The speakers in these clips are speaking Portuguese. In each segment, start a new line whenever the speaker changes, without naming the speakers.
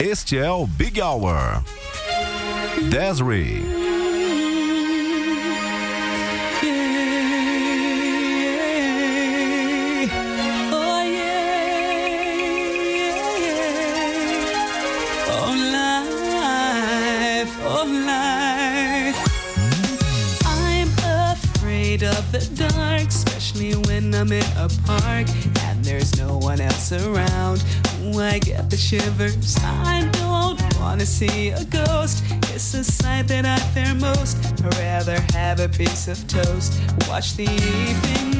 Este é o Big Hour. Desiree.
Of the dark, especially when I'm in a park and there's no one else around. I get the shivers. I don't wanna see a ghost. It's a sight that I fear most. I'd rather have a piece of toast. Watch the evening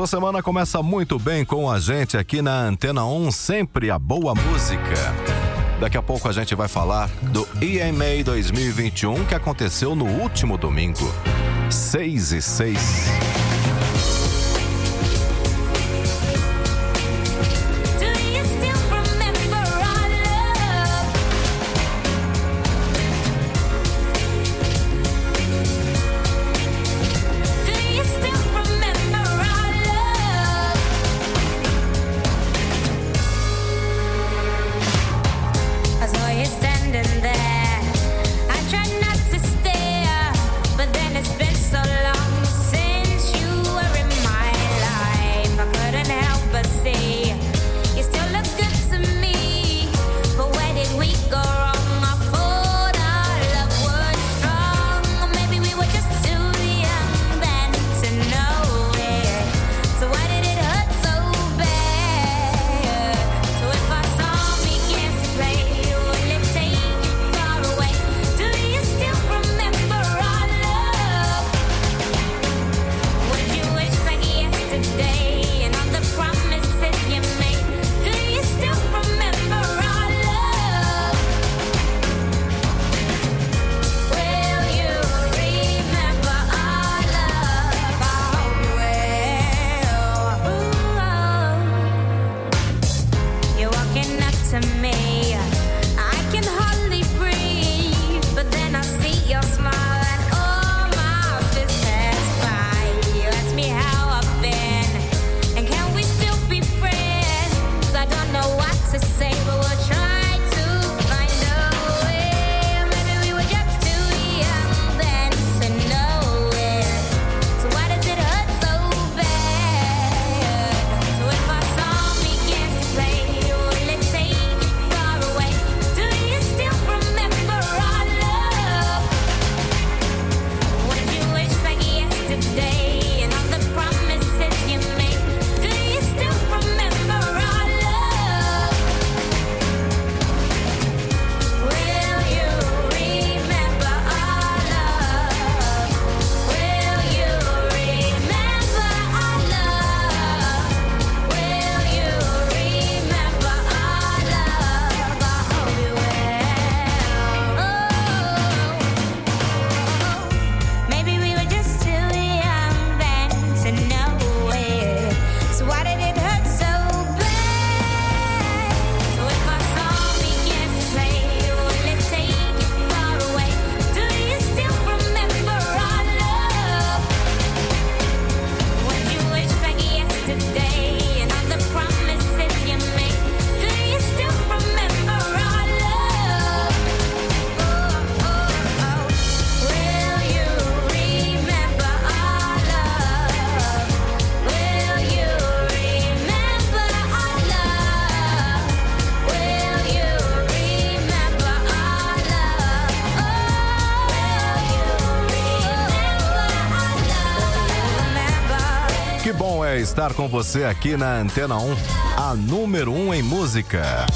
sua semana começa muito bem com a gente aqui na Antena 1, sempre a boa música. Daqui a pouco a gente vai falar do EMA 2021 que aconteceu no último domingo, 6 e 6.
estar com você aqui na Antena 1, a número 1 em música.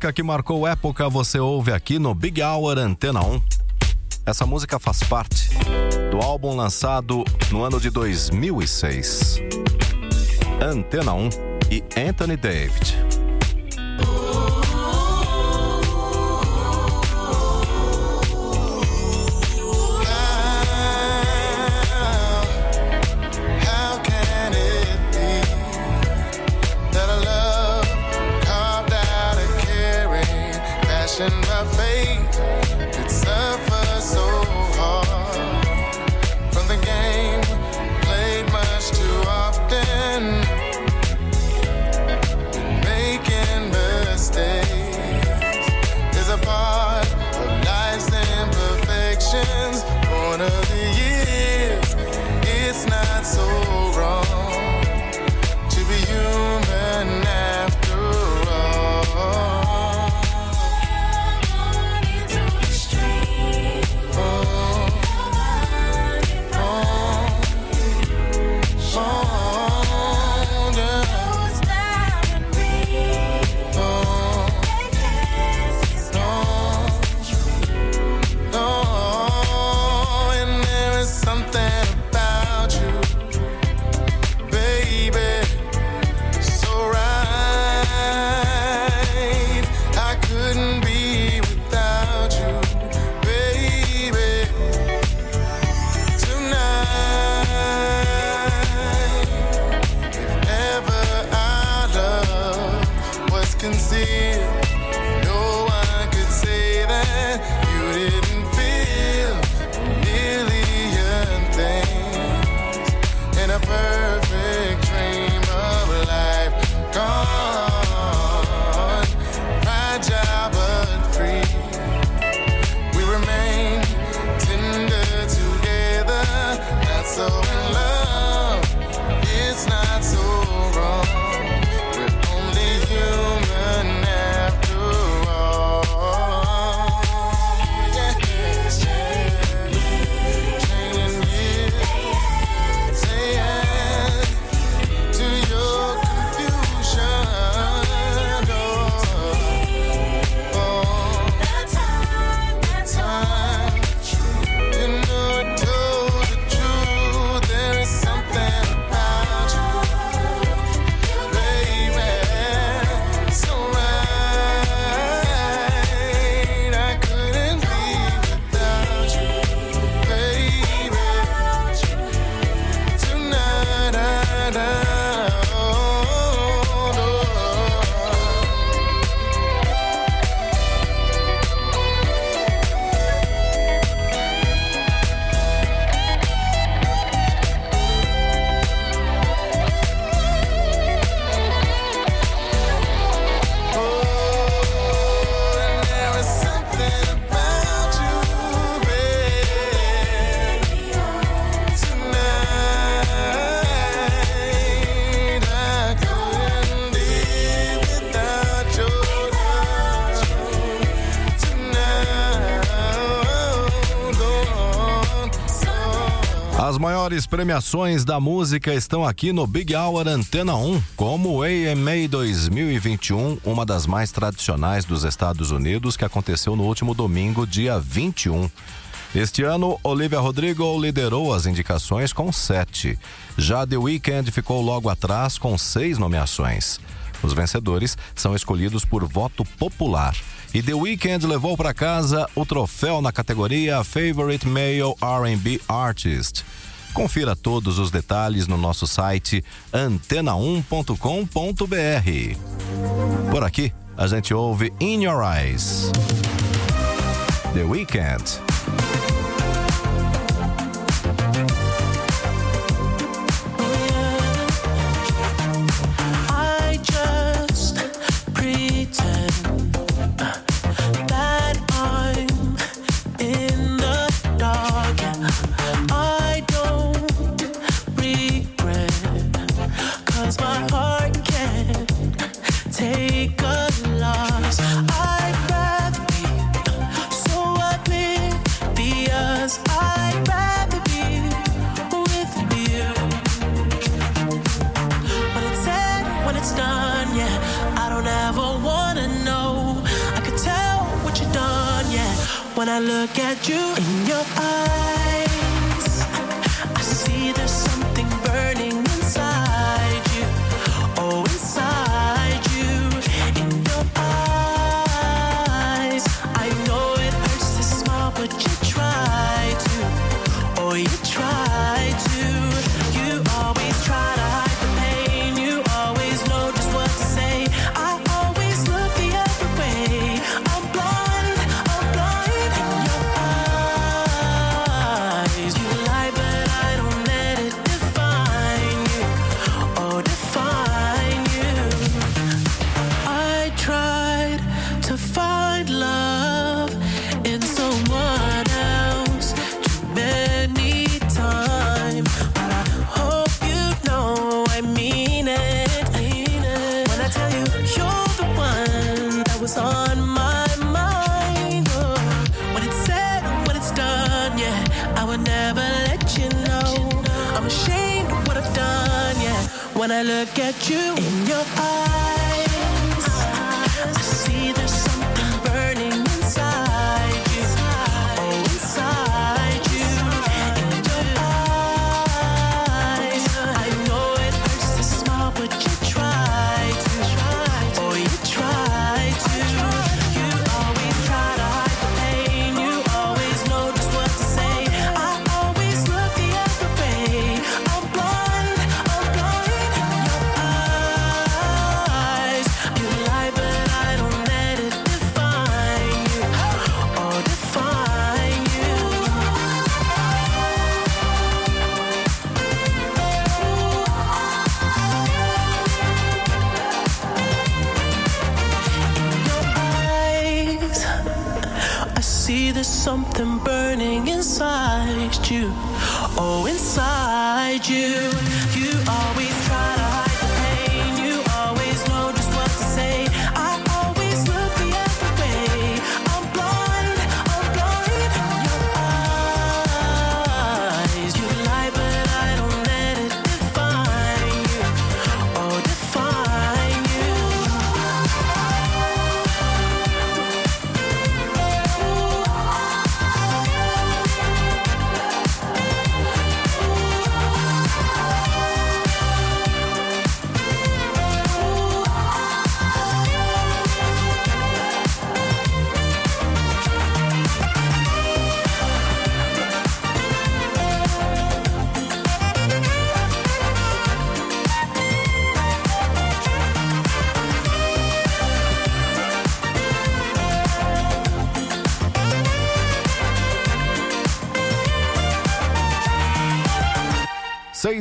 música que marcou época você ouve aqui no Big Hour Antena 1. Essa música faz parte do álbum lançado no ano de 2006. Antena 1 e Anthony David.
maiores premiações da música estão aqui no Big Hour Antena 1, como o AMA 2021, uma das mais tradicionais dos Estados Unidos, que aconteceu no último domingo, dia 21. Este ano, Olivia Rodrigo liderou as indicações com sete. Já The Weeknd ficou logo atrás com seis nomeações. Os vencedores são escolhidos por voto popular. E The Weeknd levou para casa o troféu na categoria Favorite Male R&B Artist. Confira todos os detalhes no nosso site antena1.com.br. Por aqui, a gente ouve In Your Eyes. The
Weekend. at you in your eyes.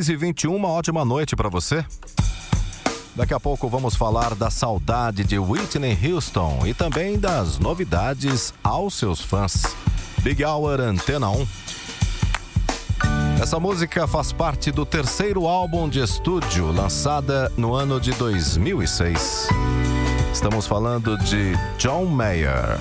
6h21, uma ótima noite para você. Daqui a pouco vamos falar da saudade de Whitney Houston e também das novidades aos seus fãs. Big Hour Antena 1. Essa música faz parte do terceiro álbum de estúdio, lançada no ano de 2006. Estamos falando de John Mayer.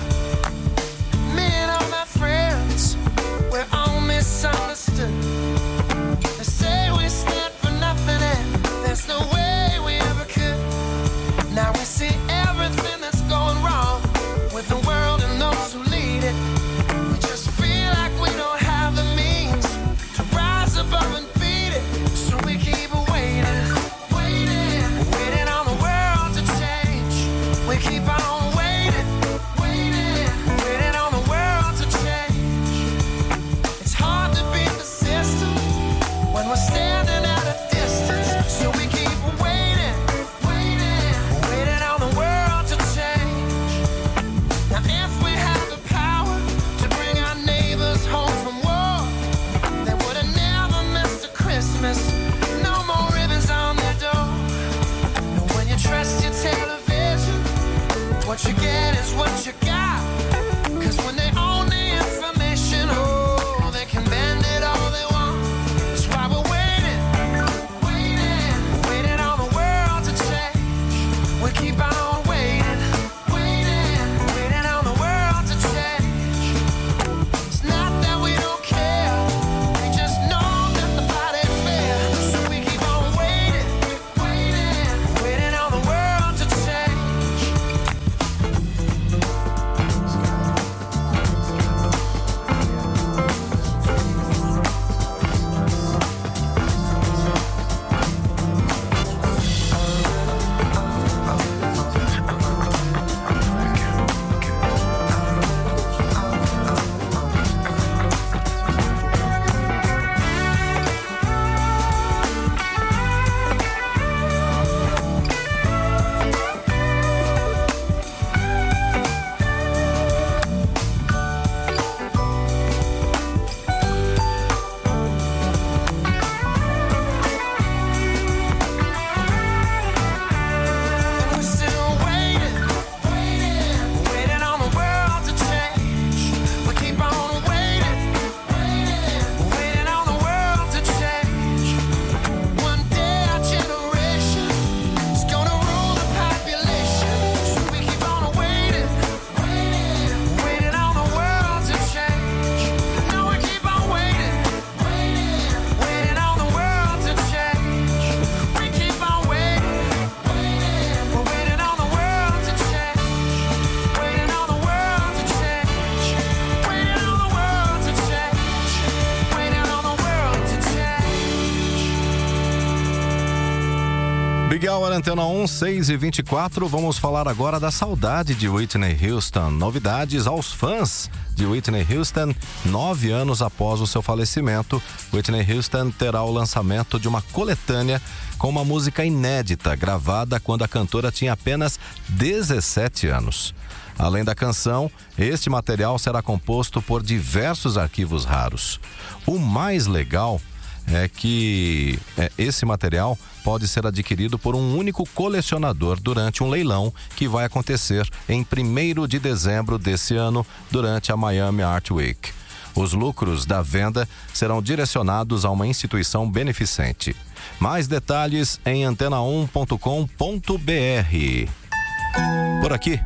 Antena 1, 6 e 24. Vamos falar agora da saudade de Whitney Houston. Novidades aos fãs de Whitney Houston. Nove anos após o seu falecimento, Whitney Houston terá o lançamento de uma coletânea com uma música inédita, gravada quando a cantora tinha apenas 17 anos. Além da canção, este material será composto por diversos arquivos raros. O mais legal é que é, esse material pode ser adquirido por um único colecionador durante um leilão que vai acontecer em 1 de dezembro desse ano, durante a Miami Art Week. Os lucros da venda serão direcionados a uma instituição beneficente. Mais detalhes em antena1.com.br. Por aqui,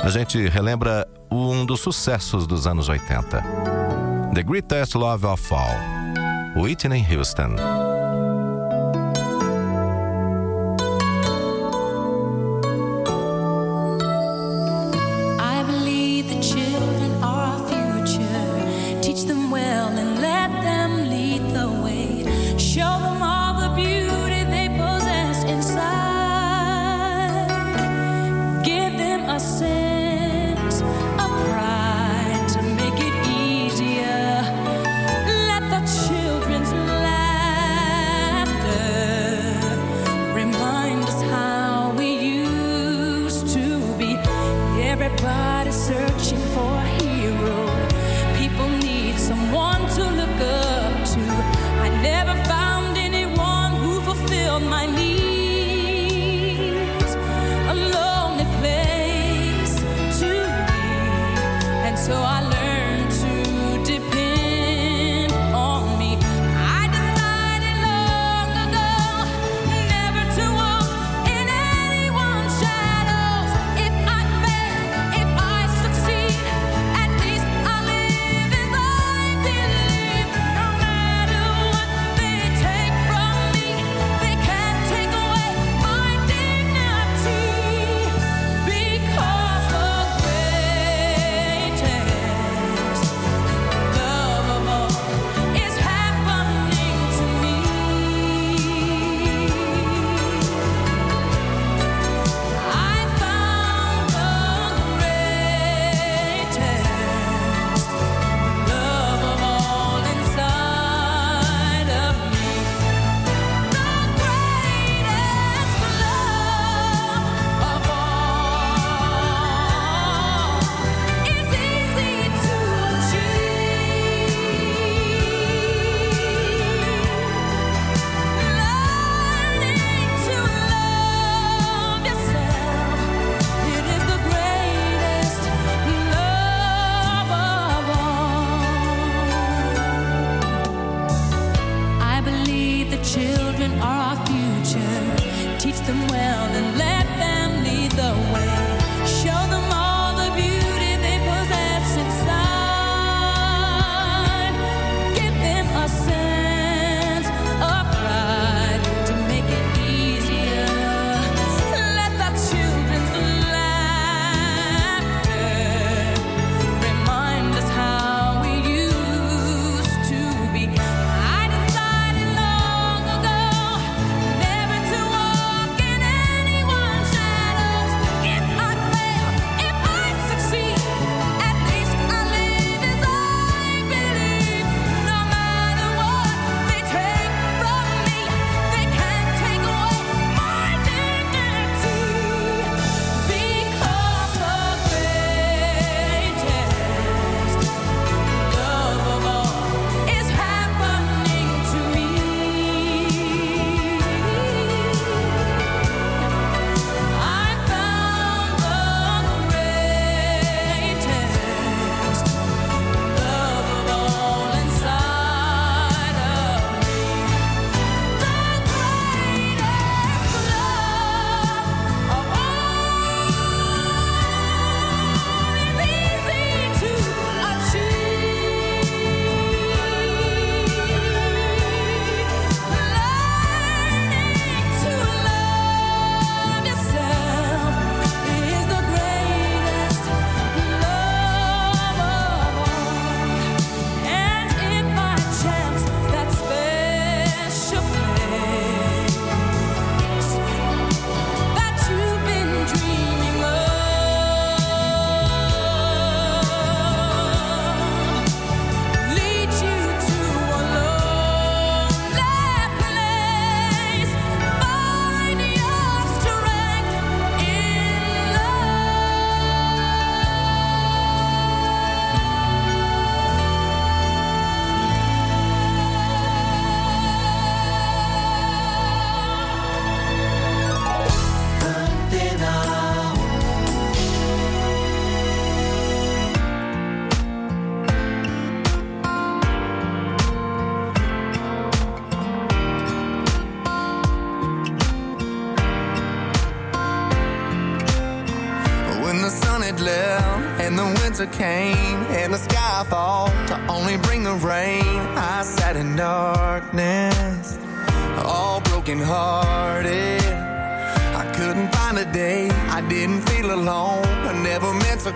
a gente relembra um dos sucessos dos anos 80. The Greatest Love of All. Whitney Houston.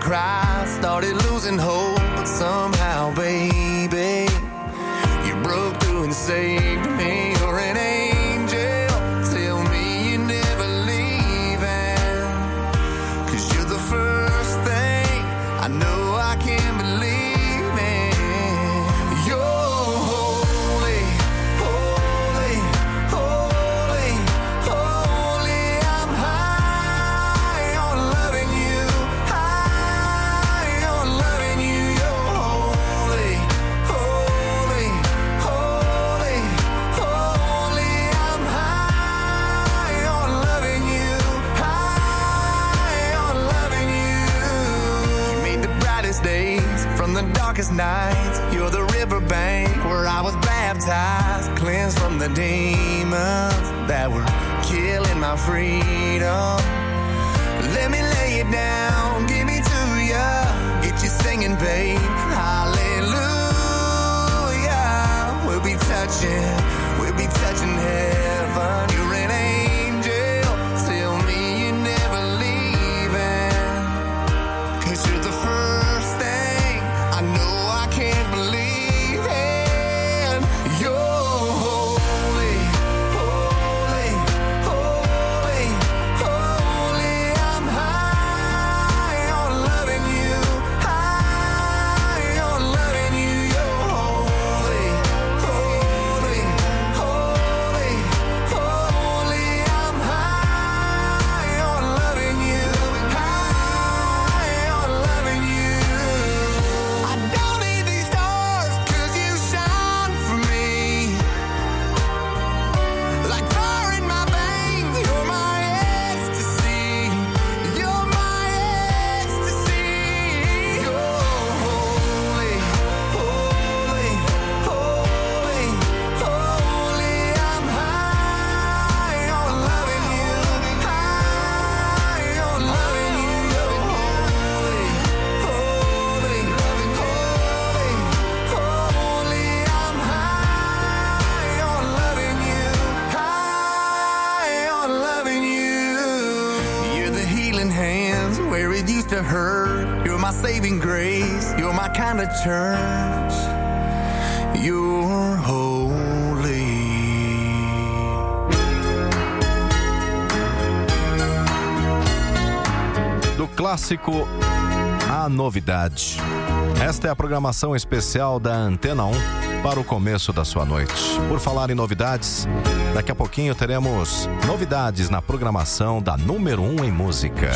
cry, started losing hope, but somehow nights. You're the riverbank where I was baptized, cleansed from the demons that were killing my freedom. Let me lay it down, give me to you, get you singing, babe. Hallelujah. We'll be touching, we'll be touching heaven
clássico a novidade. Esta é a programação especial da Antena 1 para o começo da sua noite. Por falar em novidades, daqui a pouquinho teremos novidades na programação da número 1 em música.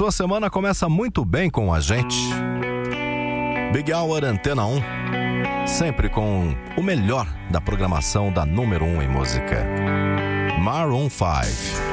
sua semana começa muito bem com a gente. Big Hour Antena 1, sempre com o melhor da programação da número 1 em música. Maroon 5.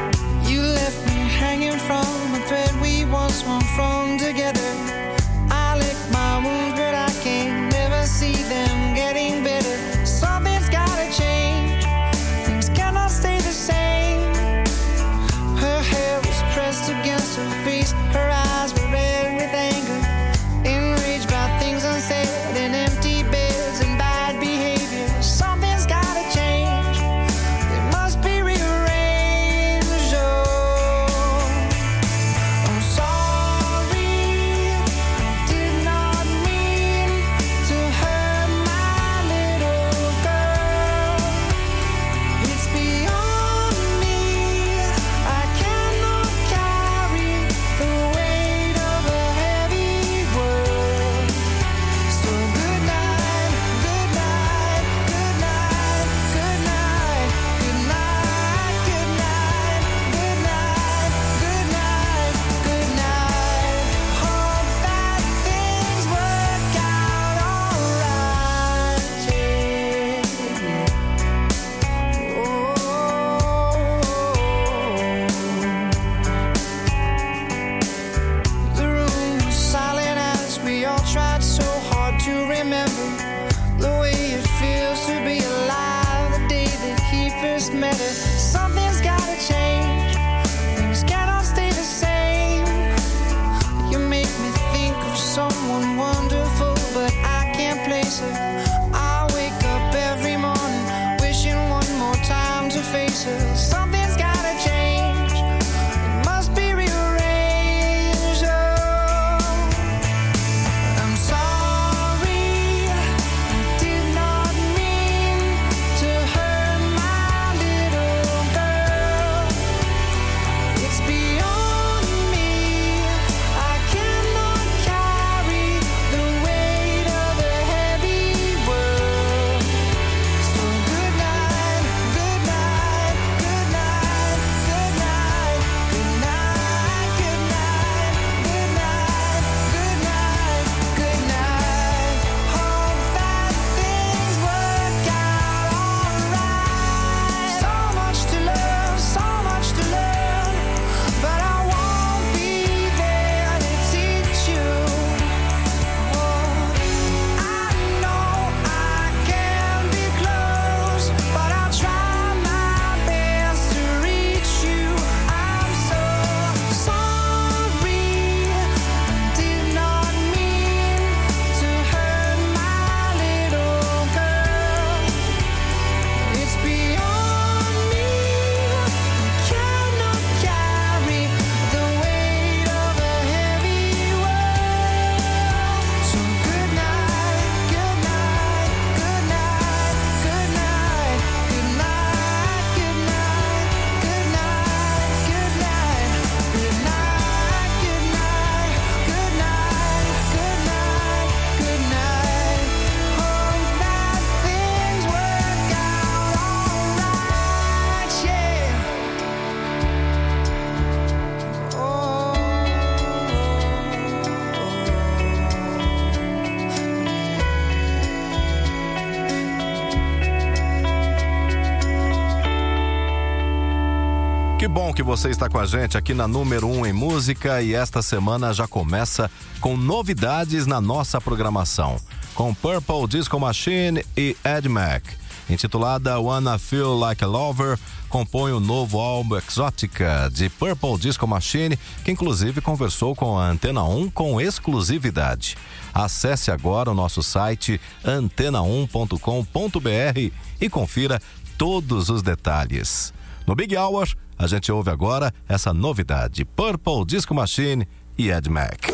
que você está com a gente aqui na número 1 um em música e esta semana já começa com novidades na nossa programação. Com Purple Disco Machine e Ed Mac. Intitulada Wanna Feel Like a Lover, compõe o novo álbum Exótica de Purple Disco Machine, que inclusive conversou com a Antena 1 com exclusividade. Acesse agora o nosso site antena1.com.br e confira todos os detalhes. No Big Hour, a gente ouve agora essa novidade: Purple Disco Machine e Ed Mac.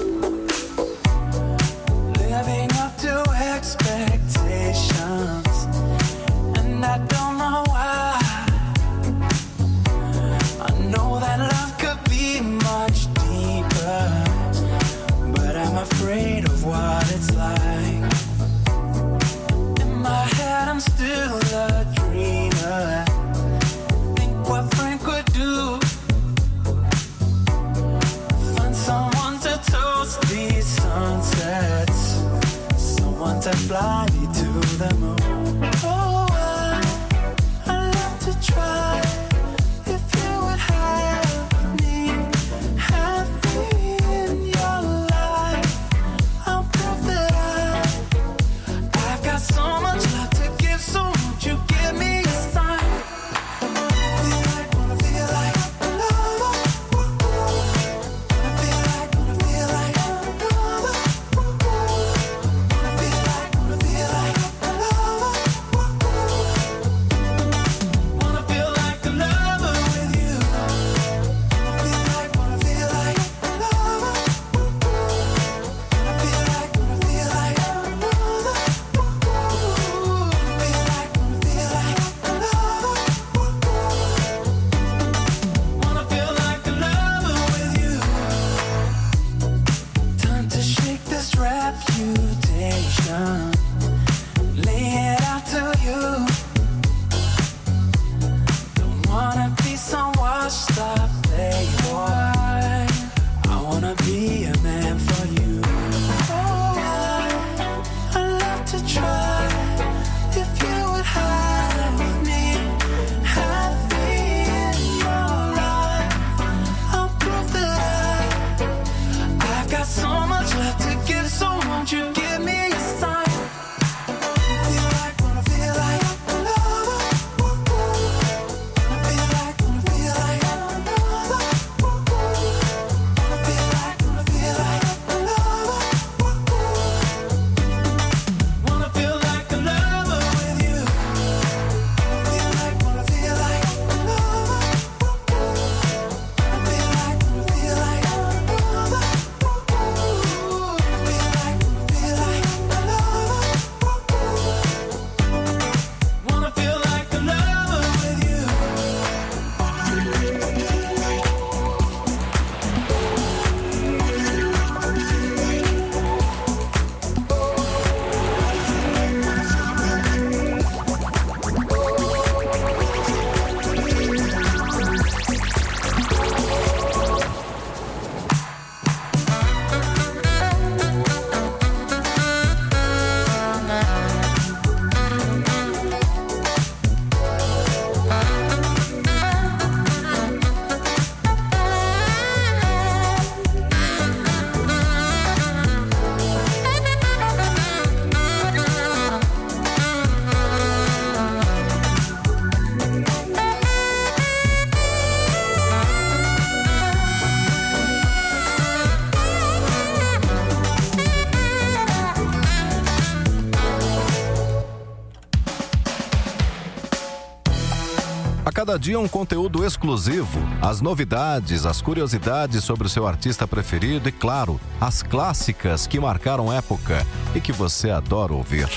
cada dia um conteúdo exclusivo, as novidades, as curiosidades sobre o seu artista preferido e, claro, as clássicas que marcaram época e que você adora ouvir.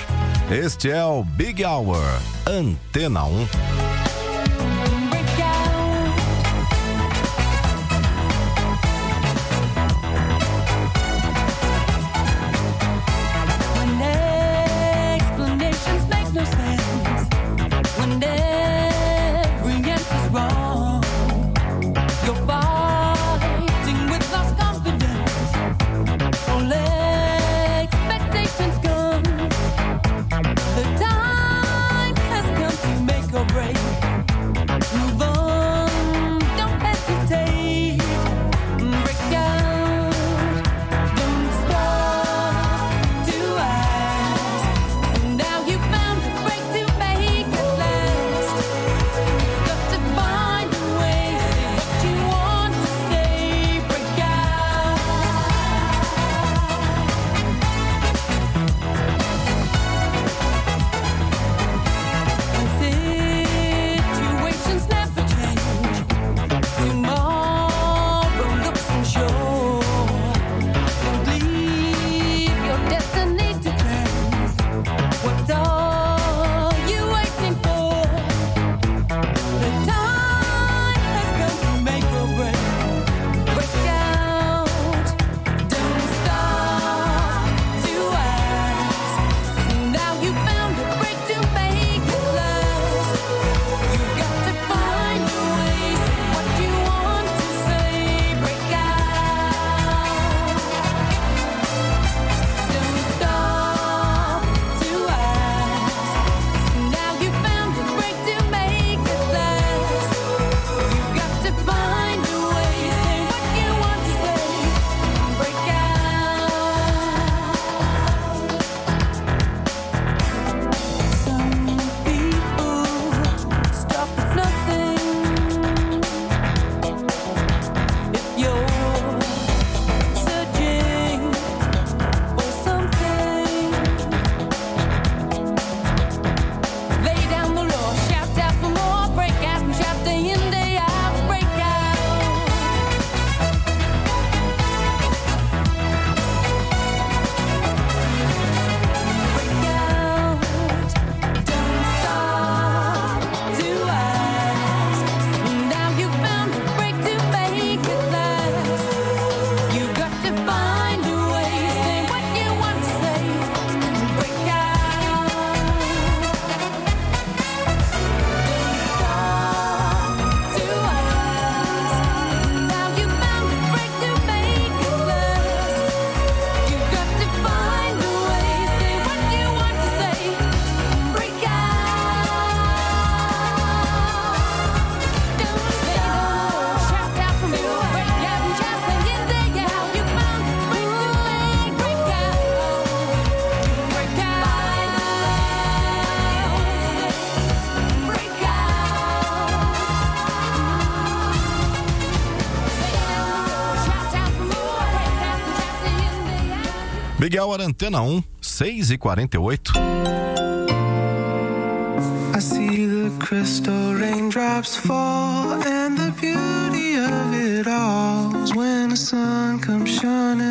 Este é o Big Hour Antena 1.
Big Hour Antena 1, 6 e 48
I see the crystal raindrops fall, and the beauty of it all when the sun comes shining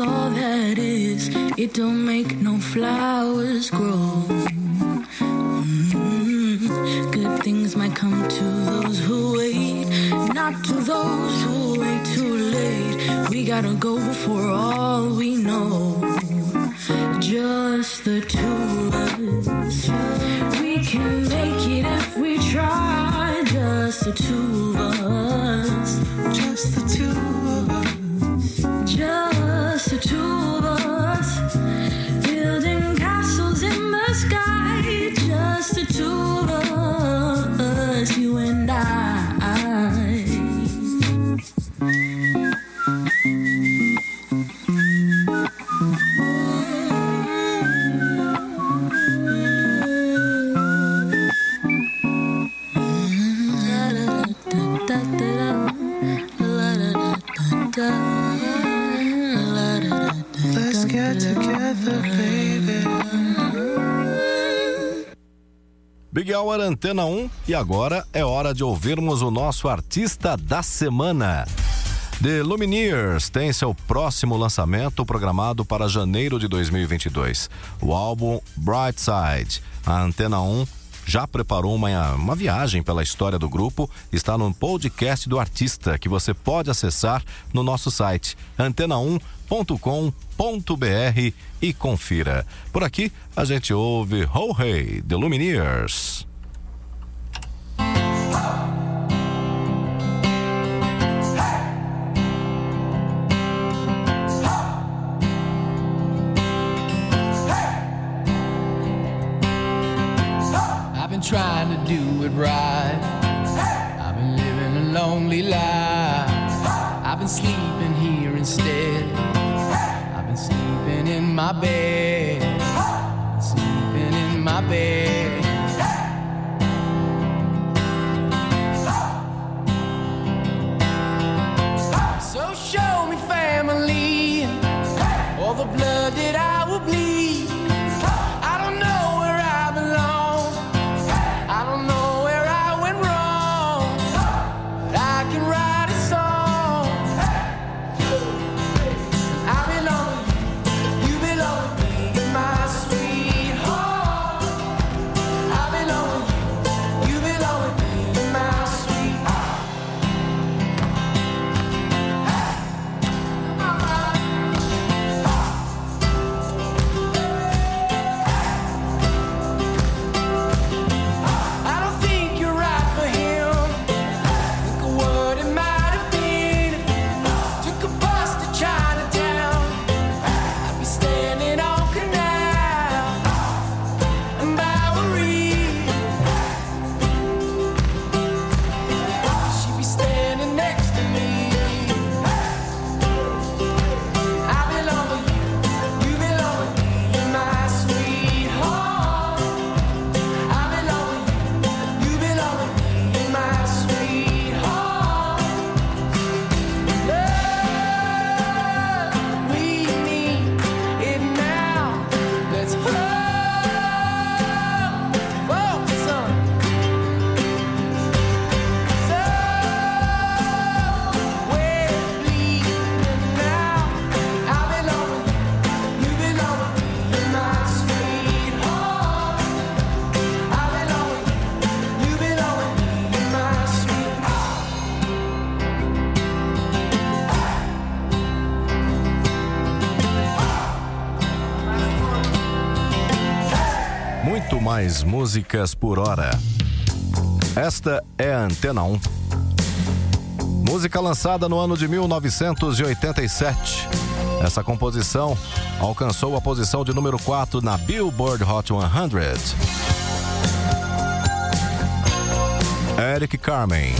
all that is. It don't make no flowers grow. Mm, Good things might come to those who wait, not to those who wait too late. We gotta go for all we know.
Antena 1 e agora é hora de ouvirmos o nosso artista da semana. The Lumineers tem seu próximo lançamento programado para janeiro de 2022. O álbum Bright Side. A Antena 1 já preparou uma, uma viagem pela história do grupo. Está no podcast do artista que você pode acessar no nosso site antena1.com.br e confira. Por aqui a gente ouve Ho Hey, The Lumineers.
My bed.
10 músicas por hora. Esta é a Antena 1. Música lançada no ano de 1987. Essa composição alcançou a posição de número 4 na Billboard Hot 100. Eric Carmen.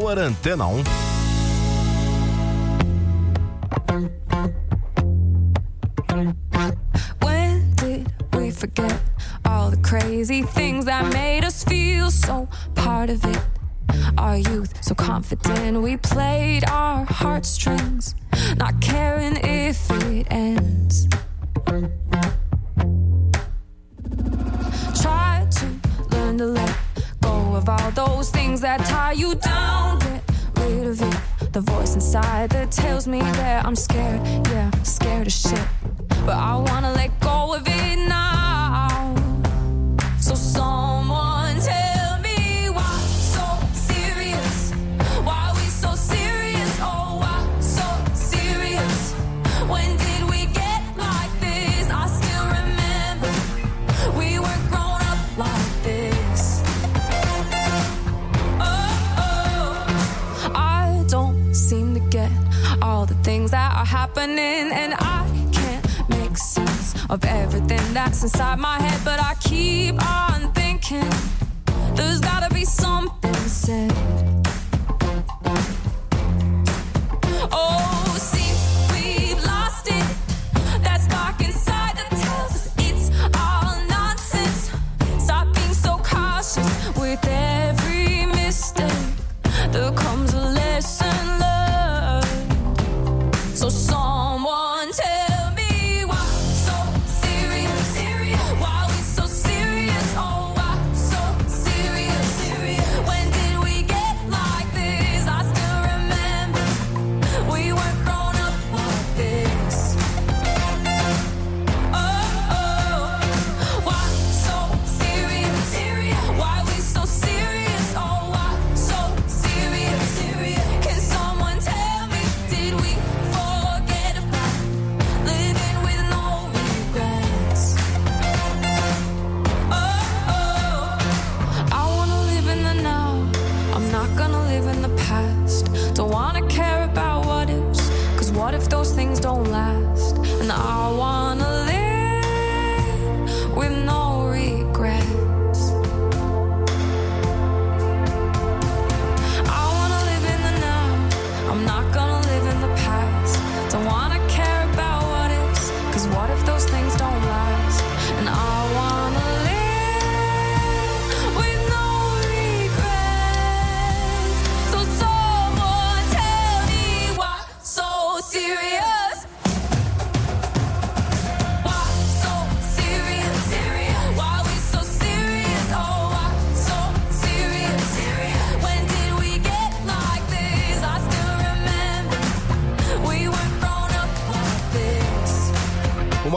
Power Antena 1.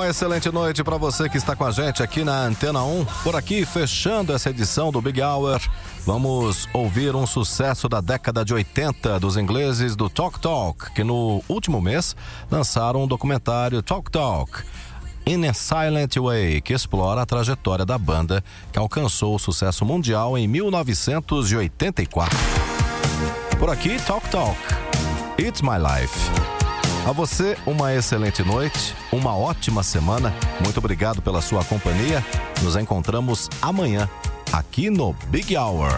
Uma excelente noite para você que está com a gente aqui na Antena 1. Por aqui, fechando essa edição do Big Hour, vamos ouvir um sucesso da década de 80 dos ingleses do Talk Talk, que no último mês lançaram um documentário Talk Talk. In a Silent Way, que explora a trajetória da banda que alcançou o sucesso mundial em 1984. Por aqui, Talk Talk. It's My Life. A você, uma excelente noite, uma ótima semana. Muito obrigado pela sua companhia. Nos encontramos amanhã, aqui no Big Hour.